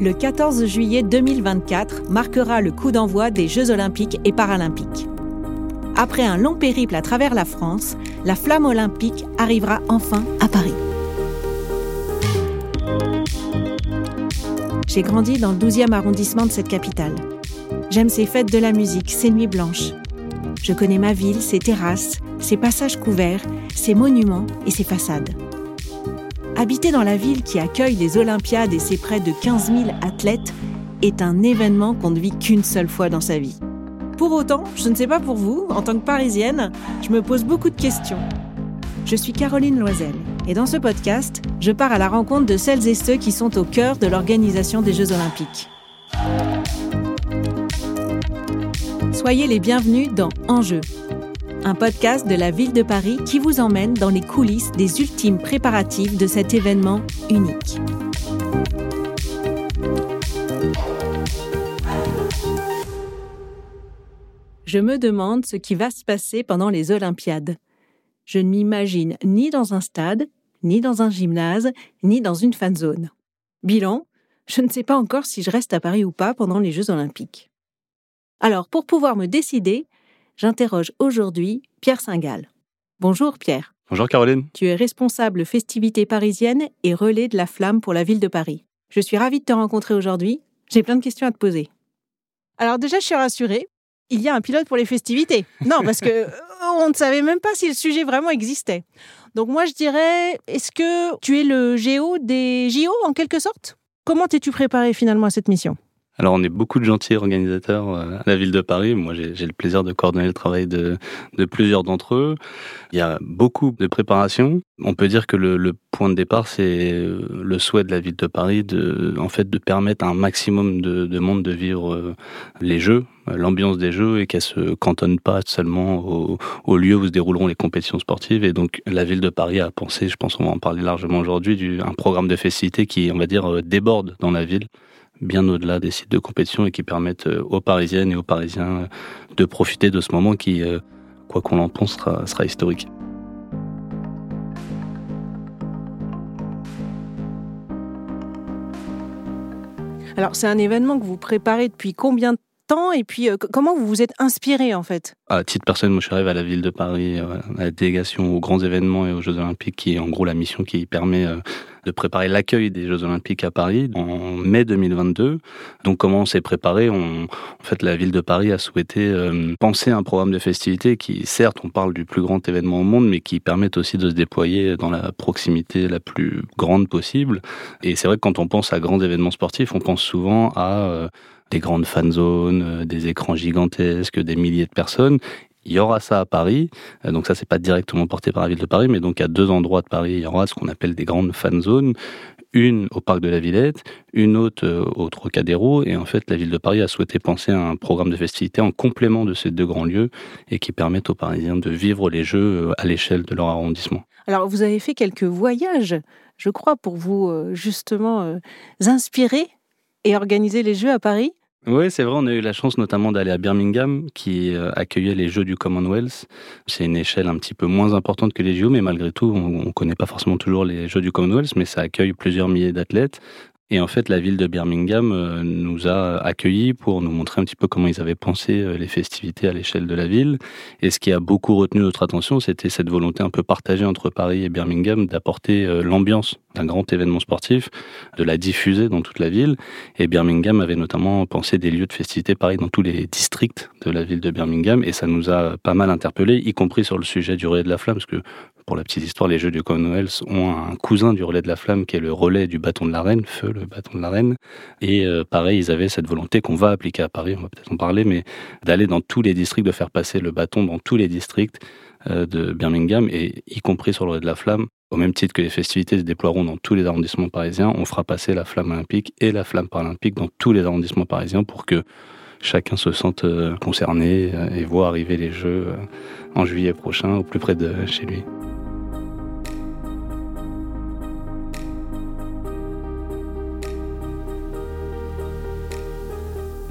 Le 14 juillet 2024 marquera le coup d'envoi des Jeux olympiques et paralympiques. Après un long périple à travers la France, la flamme olympique arrivera enfin à Paris. J'ai grandi dans le 12e arrondissement de cette capitale. J'aime ses fêtes de la musique, ses nuits blanches. Je connais ma ville, ses terrasses, ses passages couverts, ses monuments et ses façades. Habiter dans la ville qui accueille les Olympiades et ses près de 15 000 athlètes est un événement qu'on ne vit qu'une seule fois dans sa vie. Pour autant, je ne sais pas pour vous, en tant que Parisienne, je me pose beaucoup de questions. Je suis Caroline Loisel et dans ce podcast, je pars à la rencontre de celles et ceux qui sont au cœur de l'organisation des Jeux olympiques. Soyez les bienvenus dans Enjeu, un podcast de la ville de Paris qui vous emmène dans les coulisses des ultimes préparatifs de cet événement unique. Je me demande ce qui va se passer pendant les Olympiades. Je ne m'imagine ni dans un stade, ni dans un gymnase, ni dans une fan zone. Bilan, je ne sais pas encore si je reste à Paris ou pas pendant les Jeux olympiques. Alors, pour pouvoir me décider, j'interroge aujourd'hui Pierre Singal. Bonjour Pierre. Bonjour Caroline. Tu es responsable festivités parisiennes et relais de la flamme pour la ville de Paris. Je suis ravie de te rencontrer aujourd'hui. J'ai plein de questions à te poser. Alors déjà, je suis rassurée. Il y a un pilote pour les festivités. Non, parce que euh, on ne savait même pas si le sujet vraiment existait. Donc moi, je dirais, est-ce que tu es le géo des JO en quelque sorte? Comment t'es-tu préparé finalement à cette mission? Alors, on est beaucoup de gentils organisateurs euh, à la ville de Paris. Moi, j'ai le plaisir de coordonner le travail de, plusieurs d'entre eux. Il y a beaucoup de préparation. On peut dire que le, point de départ, c'est euh, le souhait de la ville de Paris de, en fait, de permettre à un maximum de, de monde de vivre euh, les Jeux, l'ambiance des Jeux, et qu'elle se cantonne pas seulement au, au, lieu où se dérouleront les compétitions sportives. Et donc, la ville de Paris a pensé, je pense qu'on va en parler largement aujourd'hui, un programme de festivités qui, on va dire, déborde dans la ville bien au-delà des sites de compétition et qui permettent euh, aux Parisiennes et aux Parisiens euh, de profiter de ce moment qui, euh, quoi qu'on en pense, sera, historique. Alors, c'est un événement que vous préparez depuis combien de temps et puis comment vous vous êtes inspiré en fait? À titre personnel, moi je suis arrivé à la ville de Paris, à la délégation aux grands événements et aux Jeux Olympiques, qui est en gros la mission qui permet de préparer l'accueil des Jeux Olympiques à Paris en mai 2022. Donc comment on s'est préparé? En fait, la ville de Paris a souhaité euh, penser un programme de festivités qui, certes, on parle du plus grand événement au monde, mais qui permettent aussi de se déployer dans la proximité la plus grande possible. Et c'est vrai que quand on pense à grands événements sportifs, on pense souvent à euh, des grandes fan zones, euh, des écrans gigantesques, des milliers de personnes. Il y aura ça à Paris. Euh, donc ça, c'est pas directement porté par la ville de Paris, mais donc à deux endroits de Paris, il y aura ce qu'on appelle des grandes fan zones. Une au parc de la Villette, une autre euh, au Trocadéro. Et en fait, la ville de Paris a souhaité penser à un programme de festivités en complément de ces deux grands lieux et qui permettent aux Parisiens de vivre les Jeux à l'échelle de leur arrondissement. Alors, vous avez fait quelques voyages, je crois, pour vous justement inspirer et organiser les Jeux à Paris? Oui, c'est vrai, on a eu la chance notamment d'aller à Birmingham, qui euh, accueillait les Jeux du Commonwealth. C'est une échelle un petit peu moins importante que les JO, mais malgré tout, on ne connaît pas forcément toujours les Jeux du Commonwealth, mais ça accueille plusieurs milliers d'athlètes. Et en fait, la ville de Birmingham euh, nous a accueillis pour nous montrer un petit peu comment ils avaient pensé euh, les festivités à l'échelle de la ville. Et ce qui a beaucoup retenu notre attention, c'était cette volonté un peu partagée entre Paris et Birmingham d'apporter euh, l'ambiance d'un grand événement sportif, de la diffuser dans toute la ville. Et Birmingham avait notamment pensé des lieux de festivités pareil dans tous les districts de la ville de Birmingham. Et ça nous a pas mal interpellés, y compris sur le sujet du relais de la flamme, parce que pour la petite histoire, les Jeux du Commonwealth ont un cousin du relais de la flamme qui est le relais du bâton de la reine, feu le bâton de la reine. Et euh, pareil, ils avaient cette volonté qu'on va appliquer à Paris, on va peut-être en parler, mais d'aller dans tous les districts, de faire passer le bâton dans tous les districts euh, de Birmingham, et y compris sur le relais de la flamme. Au même titre que les festivités se déploieront dans tous les arrondissements parisiens, on fera passer la flamme olympique et la flamme paralympique dans tous les arrondissements parisiens pour que chacun se sente euh, concerné et voit arriver les Jeux en juillet prochain au plus près de chez lui.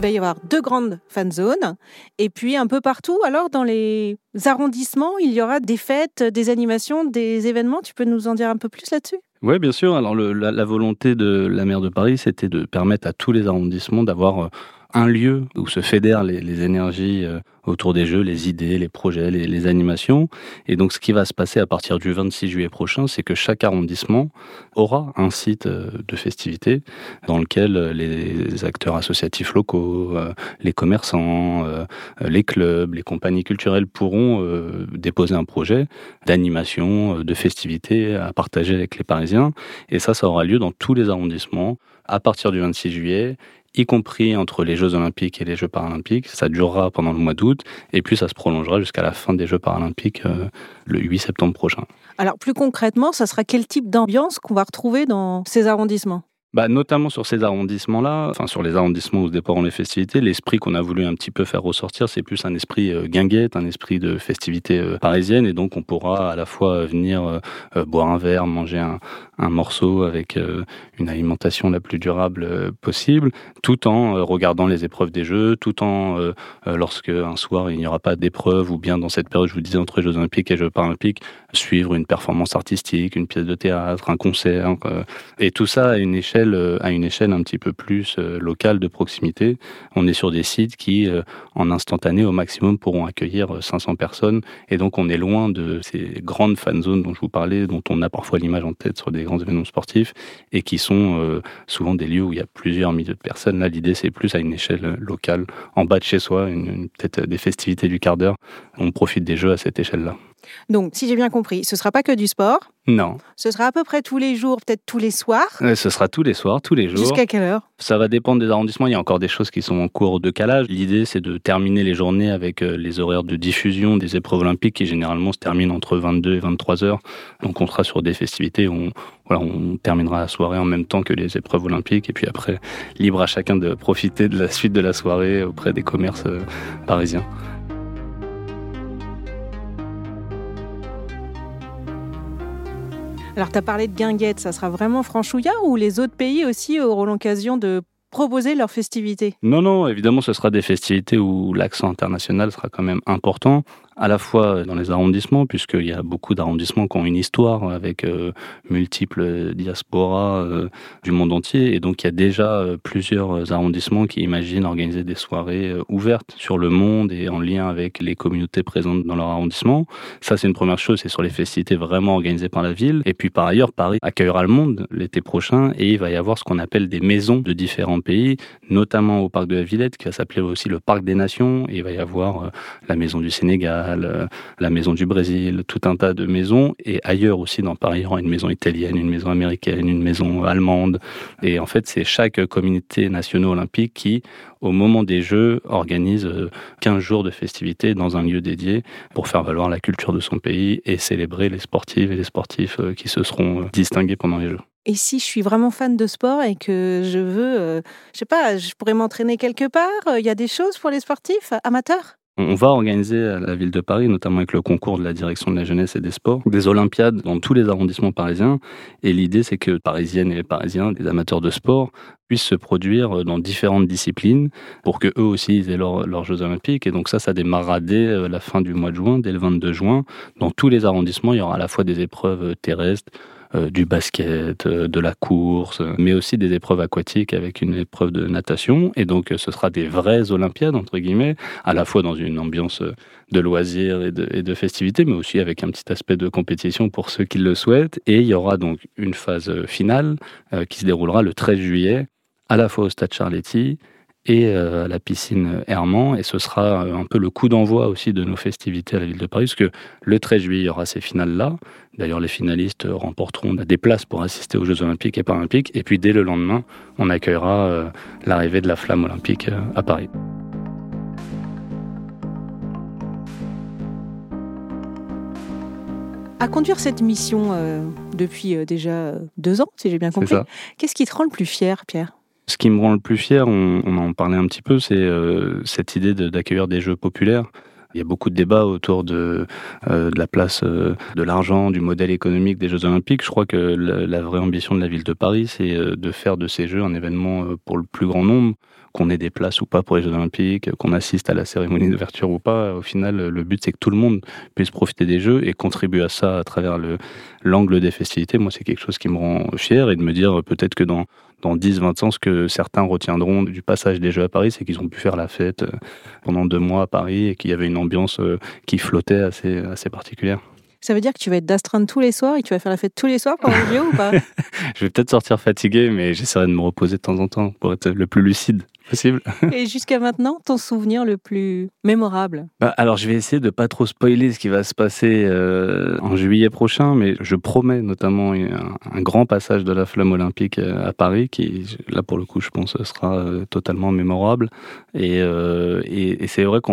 Va y avoir deux grandes fan zones. Et puis un peu partout, alors dans les arrondissements, il y aura des fêtes, des animations, des événements. Tu peux nous en dire un peu plus là-dessus? Oui, bien sûr. Alors la, la, volonté de la maire de Paris, c'était de permettre à tous les arrondissements d'avoir un lieu où se fédèrent les, énergies euh, autour des jeux, les idées, les projets, les, animations. Et donc, ce qui va se passer à partir du 26 juillet prochain, c'est que chaque arrondissement aura un site euh, de festivité dans lequel euh, les acteurs associatifs locaux, les commerçants, les clubs, les compagnies culturelles pourront déposer un projet d'animation, de festivité à partager avec les Parisiens. Et ça, ça aura lieu dans tous les arrondissements à partir du 26 juillet y compris entre les Jeux olympiques et les Jeux paralympiques. Ça durera pendant le mois d'août et puis ça se prolongera jusqu'à la fin des Jeux paralympiques euh, le 8 septembre prochain. Alors plus concrètement, ça sera quel type d'ambiance qu'on va retrouver dans ces arrondissements? Bah, notamment sur ces arrondissements-là, enfin sur les arrondissements où se déploieront les festivités, l'esprit qu'on a voulu un petit peu faire ressortir, c'est plus un esprit euh, guinguette, un esprit de festivité euh, parisienne, et donc on pourra à la fois venir euh, boire un verre, manger un, un morceau avec une alimentation la plus durable possible, tout en regardant les épreuves des Jeux, tout en, lorsque un soir il n'y aura pas d'épreuve, ou bien dans cette période, je vous disais, entre Jeux olympiques et Jeux paralympiques, suivre une performance artistique, une pièce de théâtre, un concert, et tout ça à une échelle euh, à une échelle un petit peu plus euh, locale de proximité. On est sur des sites qui, euh, en instantané au maximum, pourront accueillir 500 personnes. Et donc, on est loin de ces grandes fan zones dont je vous parlais, dont on a parfois l'image en tête sur des grands événements sportifs et qui sont souvent des lieux où il y a plusieurs milliers de personnes. Là, l'idée, c'est plus à une échelle locale, en bas de chez soi, peut-être des festivités du quart d'heure. On profite des jeux à cette échelle-là. Donc, si j'ai bien compris, ce ne sera pas que du sport Non. Ce sera à peu près tous les jours, peut-être tous les soirs Ce sera tous les soirs, tous les jours. Jusqu'à quelle heure? Ça va dépendre des arrondissements. Il y a encore des choses qui sont en cours de calage. L'idée, c'est de terminer les journées avec euh, les horaires de diffusion des épreuves olympiques qui généralement se terminent entre 22 et 23 heures. Donc, on sera sur des festivités où on, voilà, on terminera la soirée en même temps que les épreuves olympiques. Et puis après, libre à chacun de profiter de la suite de la soirée auprès des commerces euh, parisiens. Alors, tu as parlé de guinguette, ça sera vraiment franchouillard ou les autres pays aussi auront l'occasion de proposer leurs festivités? Non, non, évidemment, ce sera des festivités où l'accent international sera quand même important à la fois dans les arrondissements, puisqu'il y a beaucoup d'arrondissements qui ont une histoire avec euh, multiples diasporas euh, du monde entier. Et donc, il y a déjà euh, plusieurs arrondissements qui imaginent organiser des soirées ouvertes sur le monde et en lien avec les communautés présentes dans leur arrondissement. Ça, c'est une première chose, c'est sur les festivités vraiment organisées par la ville. Et puis, par ailleurs, Paris accueillera le monde l'été prochain et il va y avoir ce qu'on appelle des maisons de différents pays, notamment au parc de la Villette, qui va s'appeler aussi le parc des nations. Et il va y avoir la maison du Sénégal, euh, la maison du Brésil, tout un tas de maisons. Et ailleurs aussi, dans Paris, une maison italienne, une maison américaine, une maison allemande. Et en fait, c'est chaque communauté nationale olympique qui, au moment des Jeux, organise 15 euh, jours de festivités dans un lieu dédié pour faire valoir la culture de son pays et célébrer les sportives et les sportifs euh, qui se seront distingués pendant les Jeux. Et si je suis vraiment fan de sport et que je veux, je sais pas, je pourrais m'entraîner quelque part, il y a des choses pour les sportifs amateurs? On va organiser à la ville de Paris, notamment avec le concours de la direction de la jeunesse et des sports, des Olympiades dans tous les arrondissements parisiens. Et l'idée, c'est que Parisiennes et les Parisiens, des amateurs de sport, puissent se produire dans différentes disciplines pour que eux aussi aient leurs Jeux Olympiques. Et donc ça, ça démarrera dès euh, la fin du mois de juin, dès le 22 juin. Dans tous les arrondissements, il y aura à la fois des épreuves terrestres, du basket, euh, de la course, mais aussi des épreuves aquatiques avec une épreuve de natation. Et donc, euh, ce sera des vraies Olympiades, entre guillemets, à la fois dans une ambiance de loisirs et de, et de festivités, mais aussi avec un petit aspect de compétition pour ceux qui le souhaitent. Et il y aura donc une phase finale qui se déroulera le 13 juillet, à la fois au Stade Charletti et à la piscine Hermant. Et ce sera un peu le coup d'envoi aussi de nos festivités à la ville de Paris, parce que le 13 juillet, il y aura ces finales-là. D'ailleurs, les finalistes remporteront des places pour assister aux Jeux olympiques et paralympiques. Et puis, dès le lendemain, on accueillera euh, l'arrivée de la flamme olympique euh, à Paris. À conduire cette mission euh, depuis déjà deux ans, si j'ai bien compris, qu'est-ce qui te rend le plus fier, Pierre? Ce qui me rend le plus fier, on, en parlait un petit peu, c'est cette idée d'accueillir des jeux populaires. Il y a beaucoup de débats autour de, euh, la place euh, de l'argent, du modèle économique des Jeux Olympiques. Je crois que la, vraie ambition de la ville de Paris, c'est euh, de faire de ces Jeux un événement pour le plus grand nombre qu'on ait des places ou pas pour les Jeux Olympiques, qu'on assiste à la cérémonie d'ouverture ou pas. Au final, le but c'est que tout le monde puisse profiter des Jeux et contribuer à ça à travers le l'angle des festivités. Moi, c'est quelque chose qui me rend fier et de me dire peut-être que dans dans 10-20 ans, ce que certains retiendront du passage des Jeux à Paris, c'est qu'ils ont pu faire la fête pendant deux mois à Paris et qu'il y avait une ambiance qui flottait assez, assez particulière. Ça veut dire que tu vas être d'astreinte tous les soirs et que tu vas faire la fête tous les soirs pendant le jeu ou pas? Je vais peut-être sortir fatigué, mais j'essaierai de me reposer de temps en temps pour être le plus lucide possible. Et jusqu'à maintenant, ton souvenir le plus mémorable bah, Alors, je vais essayer de pas trop spoiler ce qui va se passer euh, en juillet prochain, mais je promets notamment un, grand passage de la flamme olympique euh, à Paris, qui, là, pour le coup, je pense, sera euh, totalement mémorable. Et, et, c'est vrai que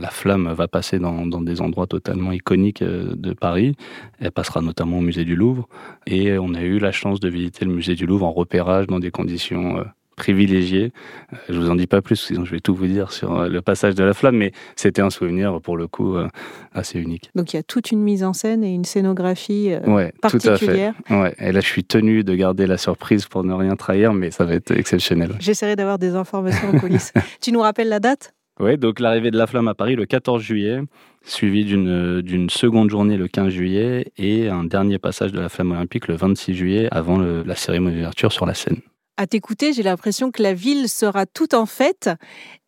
la flamme va passer dans, dans, des endroits totalement iconiques de Paris. Elle passera notamment au musée du Louvre. Et on a eu la chance de visiter le musée du Louvre en repérage dans des conditions privilégié. Euh, je vous en dis pas plus, sinon je vais tout vous dire sur euh, le passage de la flamme, mais c'était un souvenir pour le coup euh, assez unique. Donc il y a toute une mise en scène et une scénographie ouais, particulière. Tout à fait. Ouais. Et là, je suis tenu de garder la surprise pour ne rien trahir, mais ça va être exceptionnel. J'essaierai d'avoir des informations en coulisses. tu nous rappelles la date? Oui, donc l'arrivée de la flamme à Paris le 14 juillet, suivi d'une seconde journée le 15 juillet et un dernier passage de la flamme olympique le 26 juillet avant la cérémonie d'ouverture sur la Seine à t'écouter, j'ai l'impression que la ville sera tout en fête.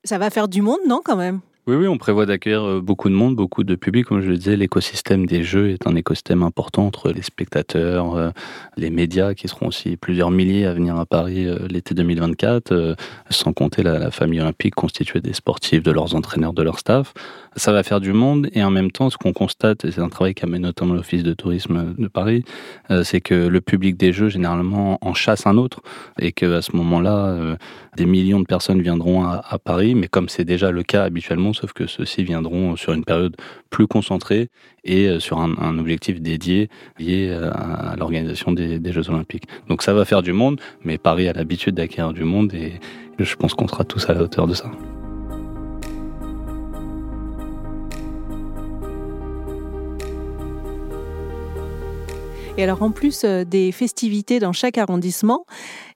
Ça va faire du monde, non, quand même? Oui, oui, on prévoit d'accueillir euh, beaucoup de monde, beaucoup de public. Comme je le disais, l'écosystème des jeux est un écosystème important entre les spectateurs, euh, les médias qui seront aussi plusieurs milliers à venir à Paris euh, l'été 2024, sans compter la, famille olympique constituée des sportifs, de leurs entraîneurs, de leur staff. Ça va faire du monde et en même temps, ce qu'on constate, c'est un travail qu'a mené notamment l'Office de tourisme de Paris, c'est que le public des jeux généralement en chasse un autre et qu'à ce moment-là, des millions de personnes viendront à Paris, mais comme c'est déjà le cas habituellement, sauf que ceux-ci viendront sur une période plus concentrée et euh, sur un, objectif dédié lié euh, à, l'organisation des, Jeux Olympiques. Donc ça va faire du monde, mais Paris a l'habitude d'acquérir du monde et je pense qu'on sera tous à la hauteur de ça. Et alors en plus euh, des festivités dans chaque arrondissement,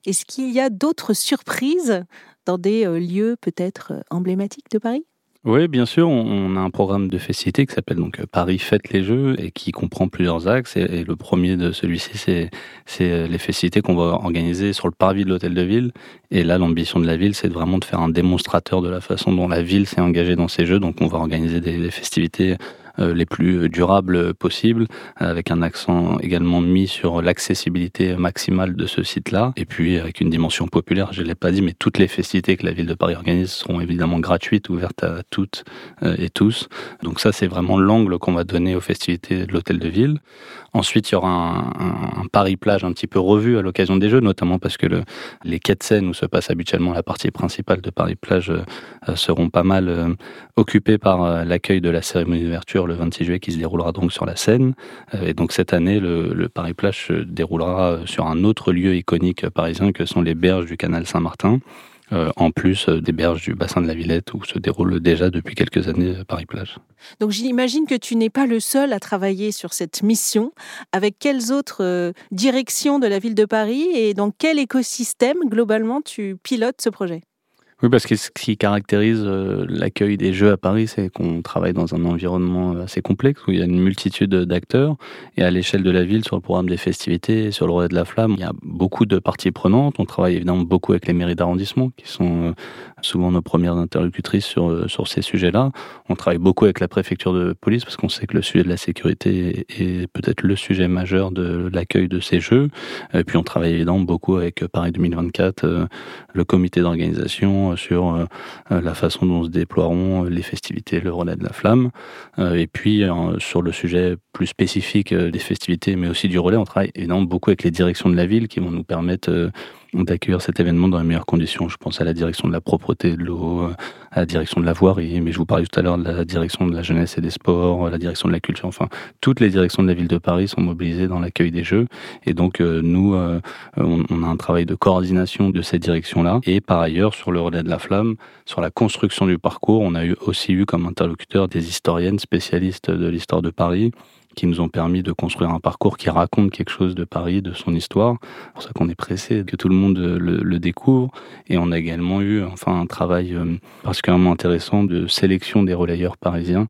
est-ce qu'il y a d'autres surprises dans des lieux peut-être emblématiques de Paris? Oui, bien sûr, on a un programme de festivités qui s'appelle donc Paris Fête les Jeux et qui comprend plusieurs axes. Et, le premier de celui-ci, c'est, c'est les festivités qu'on va organiser sur le parvis de l'hôtel de ville. Et là, l'ambition de la ville, c'est vraiment de faire un démonstrateur de la façon dont la ville s'est engagée dans ces jeux. Donc, on va organiser des, festivités euh, les plus durables possibles, avec un accent également mis sur l'accessibilité maximale de ce site-là, et puis avec une dimension populaire, je ne l'ai pas dit, mais toutes les festivités que la ville de Paris organise seront évidemment gratuites, ouvertes à toutes euh, et tous. Donc ça, c'est vraiment l'angle qu'on va donner aux festivités de l'hôtel de ville. Ensuite, il y aura un, Paris-Plage un petit peu revu à l'occasion des Jeux, notamment parce que le, les quais de Seine, où se passe habituellement la partie principale de Paris-Plage, euh, seront pas mal euh, occupés par euh, l'accueil de la cérémonie d'ouverture le 26 juillet qui se déroulera donc sur la Seine. et donc cette année, le, le Paris-Plage se déroulera sur un autre lieu iconique parisien que sont les berges du canal Saint-Martin. Euh, en plus euh, des berges du bassin de la Villette où se déroule déjà depuis quelques années euh, Paris-Plage. Donc j'imagine que tu n'es pas le seul à travailler sur cette mission. Avec quelles autres directions de la ville de Paris et dans quel écosystème globalement tu pilotes ce projet? Oui, parce que ce qui caractérise euh, l'accueil des Jeux à Paris, c'est qu'on travaille dans un environnement assez complexe où il y a une multitude d'acteurs. Et à l'échelle de la ville, sur le programme des festivités, sur le relais de la flamme, il y a beaucoup de parties prenantes. On travaille évidemment beaucoup avec les mairies d'arrondissement, qui sont euh, souvent nos premières interlocutrices sur, euh, sur ces sujets-là. On travaille beaucoup avec la préfecture de police, parce qu'on sait que le sujet de la sécurité est peut-être le sujet majeur de l'accueil de ces Jeux. Et puis on travaille évidemment beaucoup avec Paris 2024, le comité d'organisation sur euh, euh, la façon dont se déploieront les festivités, le relais de la flamme. Euh, et puis sur le sujet plus spécifique des festivités, mais aussi du relais, on travaille évidemment beaucoup avec les directions de la ville qui vont nous permettre d'accueillir cet événement dans les meilleures conditions. Je pense à la direction de la propreté de l'eau, à la direction de la voirie, mais je vous parlais tout à l'heure de la direction de la jeunesse et des sports, la direction de la culture. Enfin, toutes les directions de la ville de Paris sont mobilisées dans l'accueil des Jeux. Et donc, euh, nous, euh, on, a un travail de coordination de ces directions-là. Et par ailleurs, sur le relais de la flamme, sur la construction du parcours, on a aussi eu comme interlocuteur des historiennes spécialistes de l'histoire de Paris qui nous ont permis de construire un parcours qui raconte quelque chose de Paris, de son histoire. C'est pour ça qu'on est pressé que tout le monde le, découvre. Et on a également eu enfin un travail euh, particulièrement intéressant de sélection des relayeurs parisiens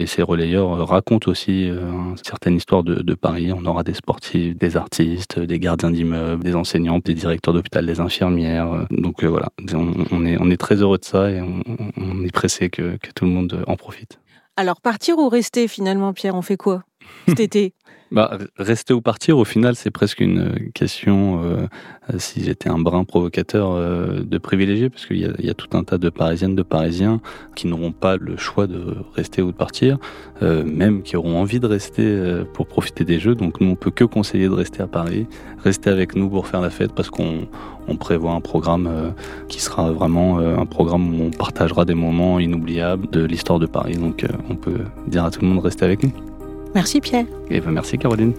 et ces relayeurs euh, racontent aussi euh, certaines histoires de, de, Paris. On aura des sportifs, des artistes, des gardiens d'immeubles, des enseignants, des directeurs d'hôpital, des infirmières. Donc voilà, on, est, très heureux de ça et on, est pressé que tout le monde en profite. Alors partir ou rester finalement, Pierre, on fait quoi? Cet été bah, rester ou partir, au final, c'est presque une question, euh, si j'étais un brin provocateur, euh, de privilégié, parce qu'il y, a tout un tas de Parisiennes, de Parisiens qui n'auront pas le choix de rester ou de partir, euh, même qui auront envie de rester euh, pour profiter des Jeux. Donc nous, on peut que conseiller de rester à Paris, rester avec nous pour faire la fête, parce qu'on on prévoit un programme euh, qui sera vraiment un programme où on partagera des moments inoubliables de l'histoire de Paris. Donc on peut dire à tout le monde de rester avec nous. Merci Pierre. Et ben merci Caroline.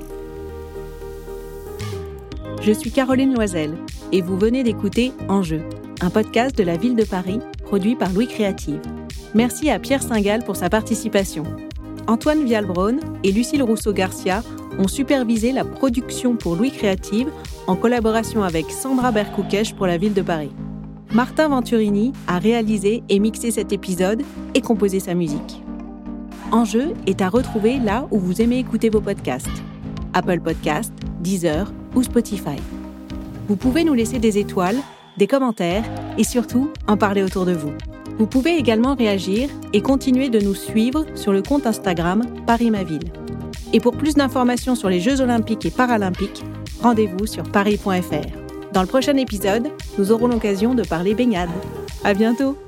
Je suis Caroline Loisel et vous venez d'écouter Enjeu, un podcast de la ville de Paris produit par Louis Créative. Merci à Pierre Singal pour sa participation. Antoine Vialbronn et Lucille Rousseau-Garcia ont supervisé la production pour Louis Créative en collaboration avec Sandra Berkoukesh pour la ville de Paris. Martin Venturini a réalisé et mixé cet épisode et composé sa musique. Enjeu est à retrouver là où vous aimez écouter vos podcasts. Apple Podcasts, Deezer ou Spotify. Vous pouvez nous laisser des étoiles, des commentaires et surtout en parler autour de vous. Vous pouvez également réagir et continuer de nous suivre sur le compte Instagram Paris Ma Ville. Et pour plus d'informations sur les Jeux Olympiques et Paralympiques, rendez-vous sur paris.fr. Dans le prochain épisode, nous aurons l'occasion de parler baignade. À bientôt!